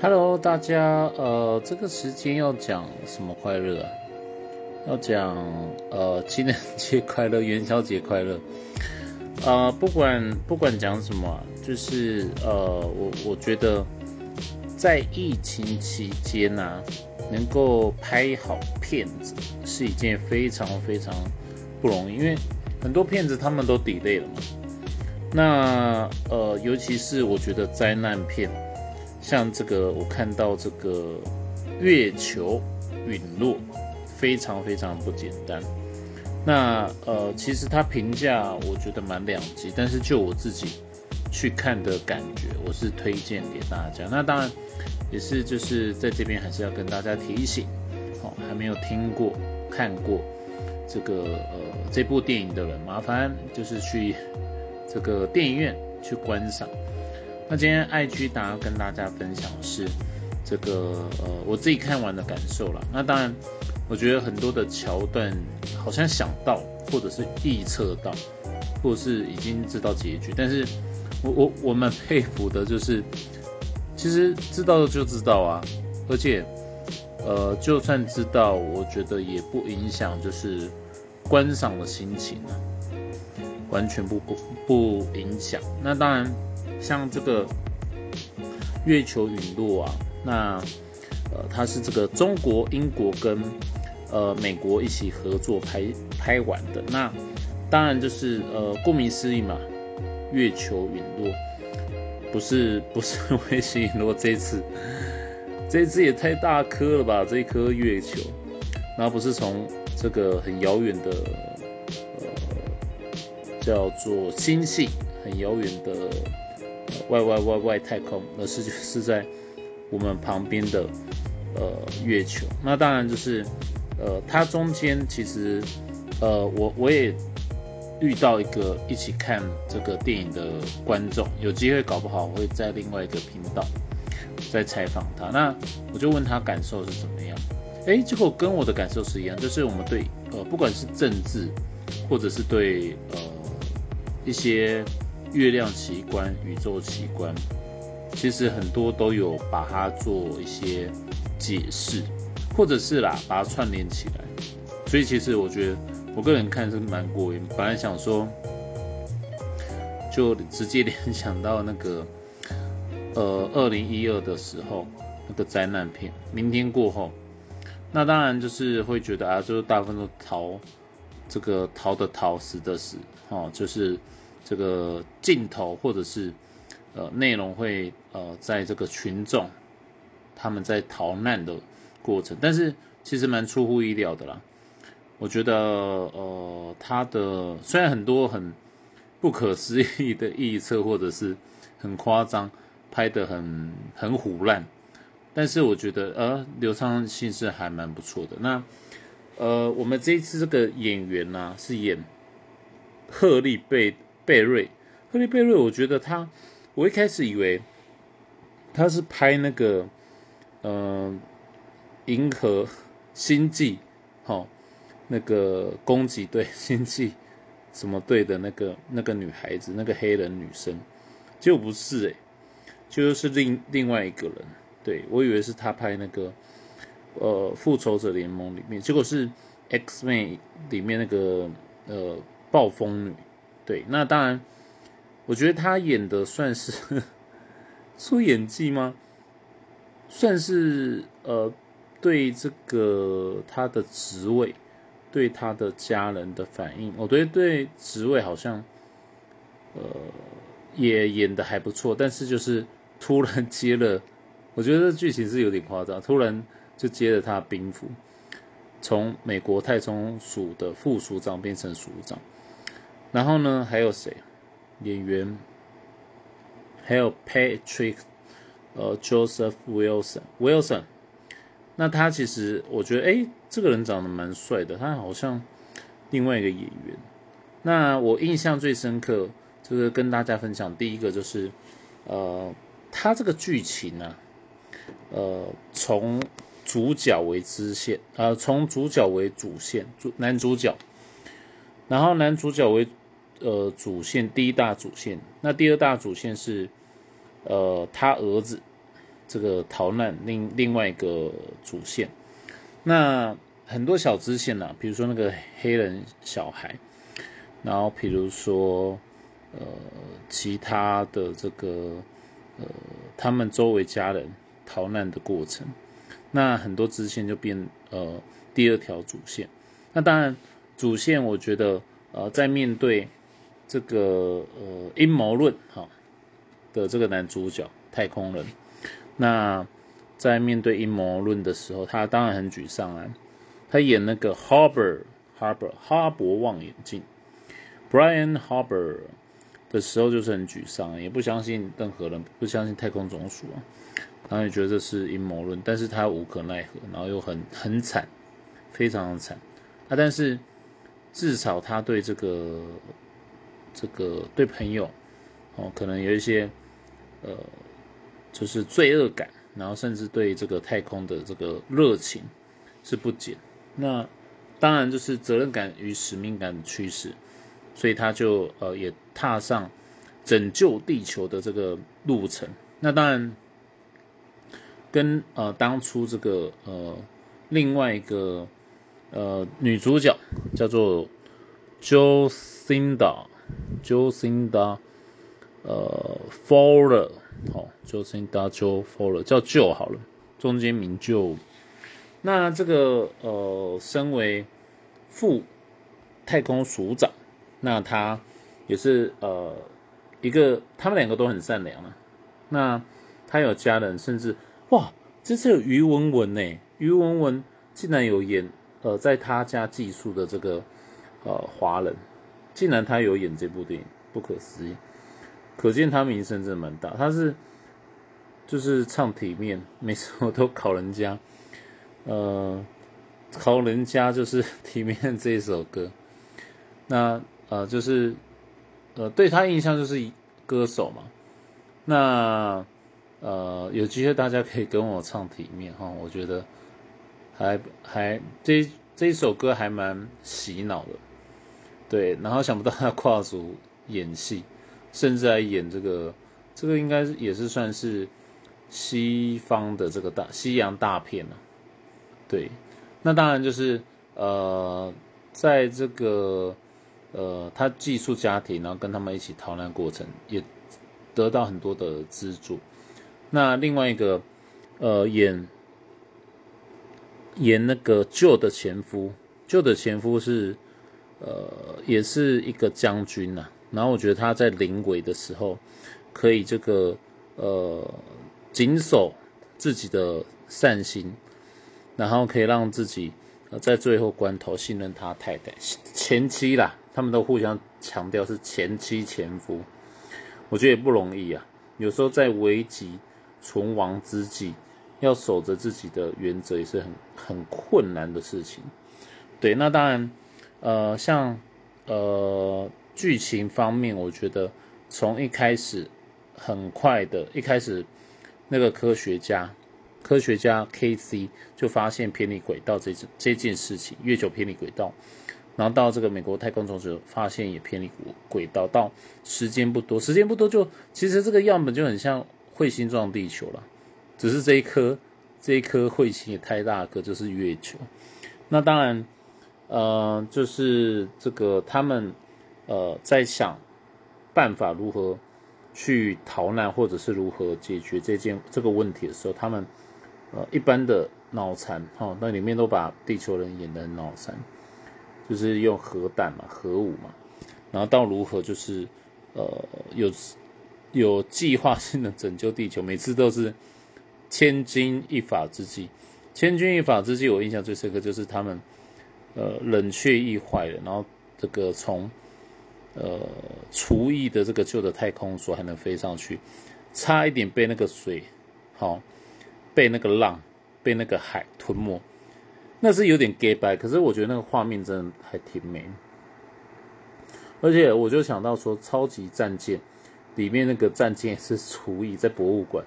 Hello，大家，呃，这个时间要讲什么快乐啊？要讲呃，情人节快乐，元宵节快乐。呃，不管不管讲什么，就是呃，我我觉得在疫情期间呢，能够拍好片子是一件非常非常不容易，因为很多片子他们都 delay 了嘛。那呃，尤其是我觉得灾难片。像这个，我看到这个月球陨落，非常非常不简单。那呃，其实它评价我觉得蛮两极，但是就我自己去看的感觉，我是推荐给大家。那当然也是就是在这边还是要跟大家提醒，好，还没有听过看过这个呃这部电影的人，麻烦就是去这个电影院去观赏。那今天爱居达跟大家分享是这个呃我自己看完的感受了。那当然，我觉得很多的桥段好像想到，或者是预测到，或者是已经知道结局。但是我我我蛮佩服的就是，其实知道了就知道啊，而且呃就算知道，我觉得也不影响就是观赏的心情啊，完全不不不影响。那当然。像这个月球陨落啊，那呃，它是这个中国、英国跟呃美国一起合作拍拍完的。那当然就是呃，顾名思义嘛，月球陨落不是 不是卫星陨落，这次这次也太大颗了吧？这一颗月球，然后不是从这个很遥远的呃叫做星系很遥远的。外外外外太空，而是就是 在我们旁边的呃月球。那当然就是呃，它中间其实呃，我我也遇到一个一起看这个电影的观众，有机会搞不好我会在另外一个频道再采访他。那我就问他感受是怎么样？哎，结果跟我的感受是一样，就是我们对呃，不管是政治或者是对呃一些。月亮奇观、宇宙奇观，其实很多都有把它做一些解释，或者是啦，把它串联起来。所以其实我觉得，我个人看是蛮过瘾。本来想说，就直接联想到那个，呃，二零一二的时候那个灾难片《明天过后》，那当然就是会觉得啊，就是大部分都逃，这个逃的逃，死的死，哦，就是。这个镜头或者是呃内容会呃在这个群众他们在逃难的过程，但是其实蛮出乎意料的啦。我觉得呃他的虽然很多很不可思议的预测或者是很夸张，拍的很很虎烂，但是我觉得呃流畅性是还蛮不错的。那呃我们这一次这个演员呢是演鹤立贝。贝瑞，赫利贝瑞，我觉得他，我一开始以为他是拍那个，嗯，银河星际，好，那个攻击队 星际什么队的那个那个女孩子，那个黑人女生，结果不是诶，就是另另外一个人，对我以为是他拍那个，呃，复仇者联盟里面，结果是 X Men 里面那个呃暴风女。对，那当然，我觉得他演的算是出演技吗？算是呃，对这个他的职位，对他的家人的反应，我觉得对职位好像呃也演的还不错，但是就是突然 接了，我觉得剧情是有点夸张，突然就接了他的兵符，从美国太空署的副署长变成署长。然后呢，还有谁？演员还有 Patrick，呃，Joseph Wilson，Wilson。那他其实我觉得，哎，这个人长得蛮帅的，他好像另外一个演员。那我印象最深刻，就是跟大家分享第一个就是，呃，他这个剧情呢，呃，从主角为支线，呃，从主角为主线，主男主角，然后男主角为。呃，主线第一大主线，那第二大主线是，呃，他儿子，这个逃难另另外一个主线。那很多小支线呐，比如说那个黑人小孩，然后比如说呃其他的这个呃他们周围家人逃难的过程，那很多支线就变呃第二条主线。那当然主线我觉得呃在面对这个呃阴谋论哈的这个男主角太空人，那在面对阴谋论的时候，他当然很沮丧啊。他演那个 Harbor Harbor 哈勃望远镜，Brian Harbor 的时候就是很沮丧，也不相信任何人，不相信太空总署啊，然后也觉得这是阴谋论，但是他无可奈何，然后又很很惨，非常的惨啊。但是至少他对这个这个对朋友哦，可能有一些呃，就是罪恶感，然后甚至对这个太空的这个热情是不减。那当然就是责任感与使命感的驱使，所以他就呃也踏上拯救地球的这个路程。那当然跟呃当初这个呃另外一个呃女主角叫做 Jo Cinda Jocinda，Jocinda 呃 Fowler，好，Jocinda Jo Fowler 叫 Jo 好了，中间名就。那这个呃，身为副太空署长，那他也是呃一个，他们两个都很善良啊。那他有家人，甚至哇，这次有于文文呢，于文文竟然有演呃，在他家寄宿的这个呃华人，竟然他有演这部电影，不可思议，可见他名声真的蛮大。他是就是唱体面，每次我都考人家。呃，考人家就是 体面这一首歌，那呃就是呃对他印象就是歌手嘛，那呃有机会大家可以跟我唱体面哈，我觉得还还这这一首歌还蛮洗脑的，对，然后想不到他跨足演戏，甚至还演这个这个应该也是算是西方的这个大西洋大片了。对，那当然就是呃，在这个呃，他寄宿家庭，然后跟他们一起逃难过程，也得到很多的资助。那另外一个呃，演演那个旧的前夫，旧的前夫是呃，也是一个将军呐。然后我觉得他在临危的时候，可以这个呃，谨守自己的善心。然后可以让自己在最后关头信任他太太前妻啦，他们都互相强调是前妻前夫，我觉得也不容易啊。有时候在危急存亡之际，要守着自己的原则也是很很困难的事情。对，那当然，呃，像呃剧情方面，我觉得从一开始很快的，一开始那个科学家。科学家 K.C. 就发现偏离轨道这这件事情，月球偏离轨道，然后到这个美国太空总署发现也偏离轨道，到时间不多，时间不多就其实这个样本就很像彗星撞地球了，只是这一颗这一颗彗星也太大颗，就是月球。那当然，呃，就是这个他们呃在想办法如何去逃难，或者是如何解决这件这个问题的时候，他们。呃，一般的脑残哈，那里面都把地球人演的很脑残，就是用核弹嘛、核武嘛，然后到如何就是呃有有计划性的拯救地球，每次都是千钧一发之际。千钧一发之际，我印象最深刻就是他们呃冷却液坏了，然后这个从呃厨艺的这个旧的太空梭还能飞上去，差一点被那个水好。被那个浪，被那个海吞没，那是有点 gay 白，可是我觉得那个画面真的还挺美。而且我就想到说，超级战舰里面那个战舰是厨艺在博物馆，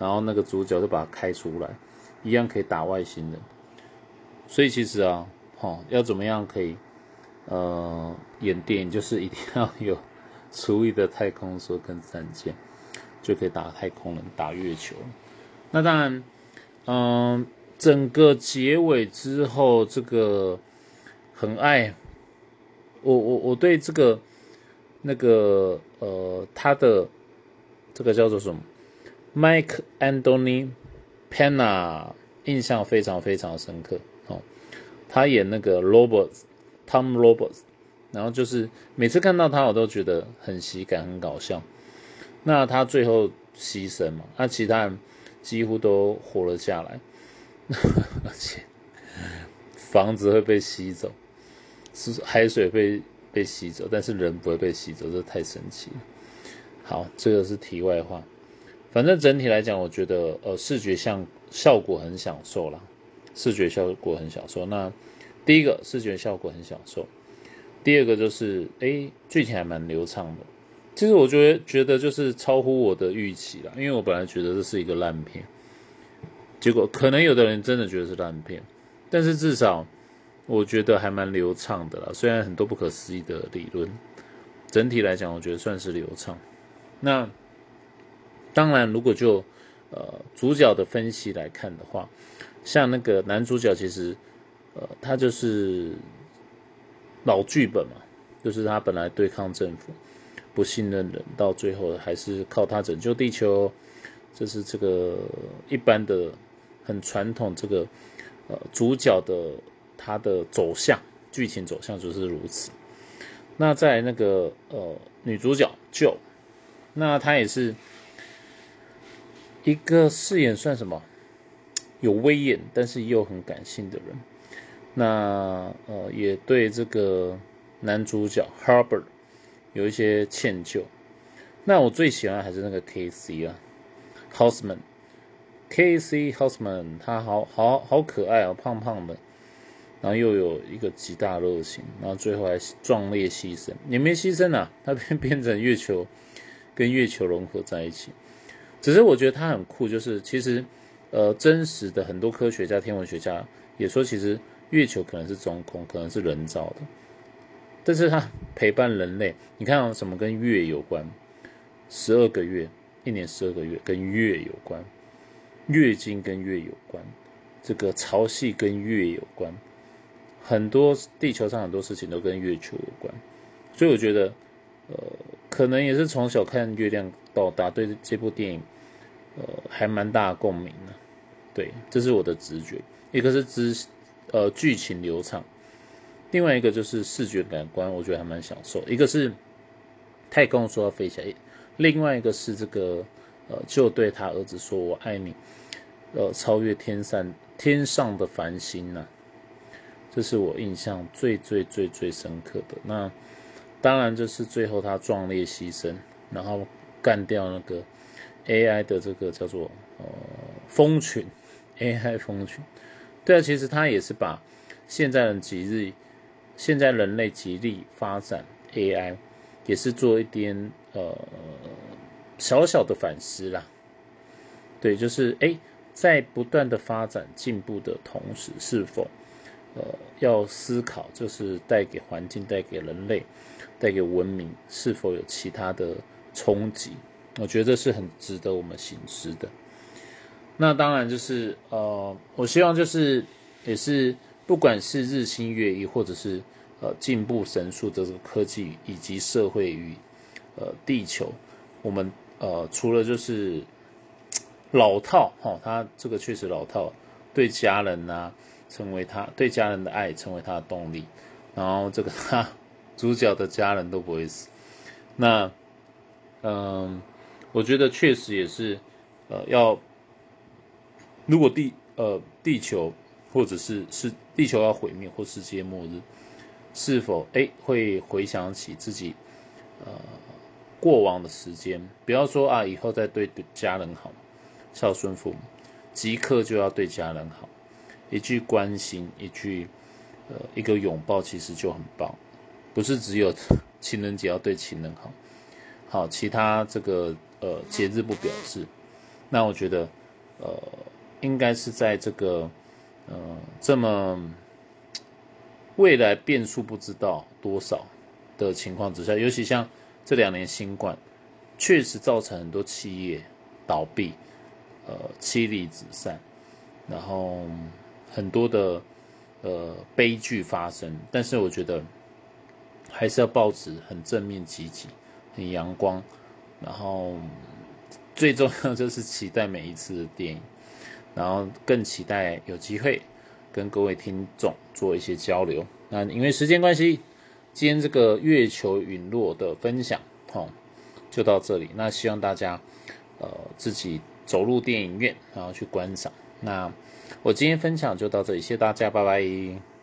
然后那个主角就把它开出来，一样可以打外星人。所以其实啊，哈，要怎么样可以呃演电影，就是一定要有厨艺的太空梭跟战舰，就可以打太空人、打月球。那当然，嗯，整个结尾之后，这个很爱我，我我对这个那个呃，他的这个叫做什么，Mike Anthony Pena，印象非常非常深刻哦。他演那个 Roberts，Tom Roberts，然后就是每次看到他，我都觉得很喜感，很搞笑。那他最后牺牲嘛？那其他人几乎都活了下来，而且房子会被吸走，是海水被被吸走，但是人不会被吸走，这太神奇了。好，这个是题外话。反正整体来讲，我觉得呃视觉像效果很享受啦，视觉效果很享受。那第一个视觉效果很享受，第二个就是哎剧情还蛮流畅的。其实我觉得觉得就是超乎我的预期了，因为我本来觉得这是一个烂片，结果可能有的人真的觉得是烂片，但是至少我觉得还蛮流畅的啦。虽然很多不可思议的理论，整体来讲我觉得算是流畅。那当然，如果就呃主角的分析来看的话，像那个男主角其实呃他就是老剧本嘛，就是他本来对抗政府。不信任人，到最后还是靠他拯救地球，这是这个一般的很传统这个呃主角的他的走向剧情走向就是如此。那在那个呃女主角就，那她也是一个饰演算什么有威严，但是又很感性的人。那呃也对这个男主角 Harbor。有一些歉疚，那我最喜欢还是那个 K C 啊，Houseman，K C Houseman，他好好好可爱啊，胖胖的，然后又有一个极大热情，然后最后还壮烈牺牲，也没牺牲啊，他变变成月球，跟月球融合在一起。只是我觉得他很酷，就是其实呃真实的很多科学家、天文学家也说，其实月球可能是中空，可能是人造的。但是它陪伴人类，你看什么跟月有关？十二个月，一年十二个月跟月有关，月经跟月有关，这个潮汐跟月有关，很多地球上很多事情都跟月球有关，所以我觉得，呃，可能也是从小看月亮到大，对这部电影，呃，还蛮大的共鸣的。对，这是我的直觉。一个是知，呃，剧情流畅。另外一个就是视觉感官，我觉得还蛮享受。一个是太空说要飞起来，另外一个是这个呃，就对他儿子说我爱你，呃，超越天上天上的繁星呐，这是我印象最最最最深刻的。那当然就是最后他壮烈牺牲，然后干掉那个 AI 的这个叫做呃蜂群 AI 蜂群。对啊，其实他也是把现在的极日。现在人类极力发展 AI，也是做一点呃小小的反思啦。对，就是哎，在不断的发展进步的同时，是否呃要思考，就是带给环境、带给人类、带给文明，是否有其他的冲击？我觉得这是很值得我们醒思的。那当然就是呃，我希望就是也是。不管是日新月异，或者是呃进步神速的这个科技，以及社会与呃地球，我们呃除了就是老套哈，他这个确实老套，对家人呐，成为他对家人的爱成为他的动力，然后这个他主角的家人都不会死，那嗯，我觉得确实也是呃要，如果地呃地球。或者是是地球要毁灭或世界末日，是否哎会回想起自己呃过往的时间？不要说啊，以后再对家人好，孝顺父母，即刻就要对家人好，一句关心，一句呃一个拥抱，其实就很棒。不是只有 情人节要对情人好，好其他这个呃节日不表示。那我觉得呃应该是在这个。嗯，这么未来变数不知道多少的情况之下，尤其像这两年新冠，确实造成很多企业倒闭，呃妻离子散，然后很多的呃悲剧发生。但是我觉得还是要保持很正面积极、很阳光，然后最重要就是期待每一次的电影，然后更期待有机会跟各位听众做一些交流。那因为时间关系，今天这个月球陨落的分享，哦，就到这里。那希望大家，呃，自己走入电影院，然后去观赏。那我今天分享就到这里，谢谢大家，拜拜。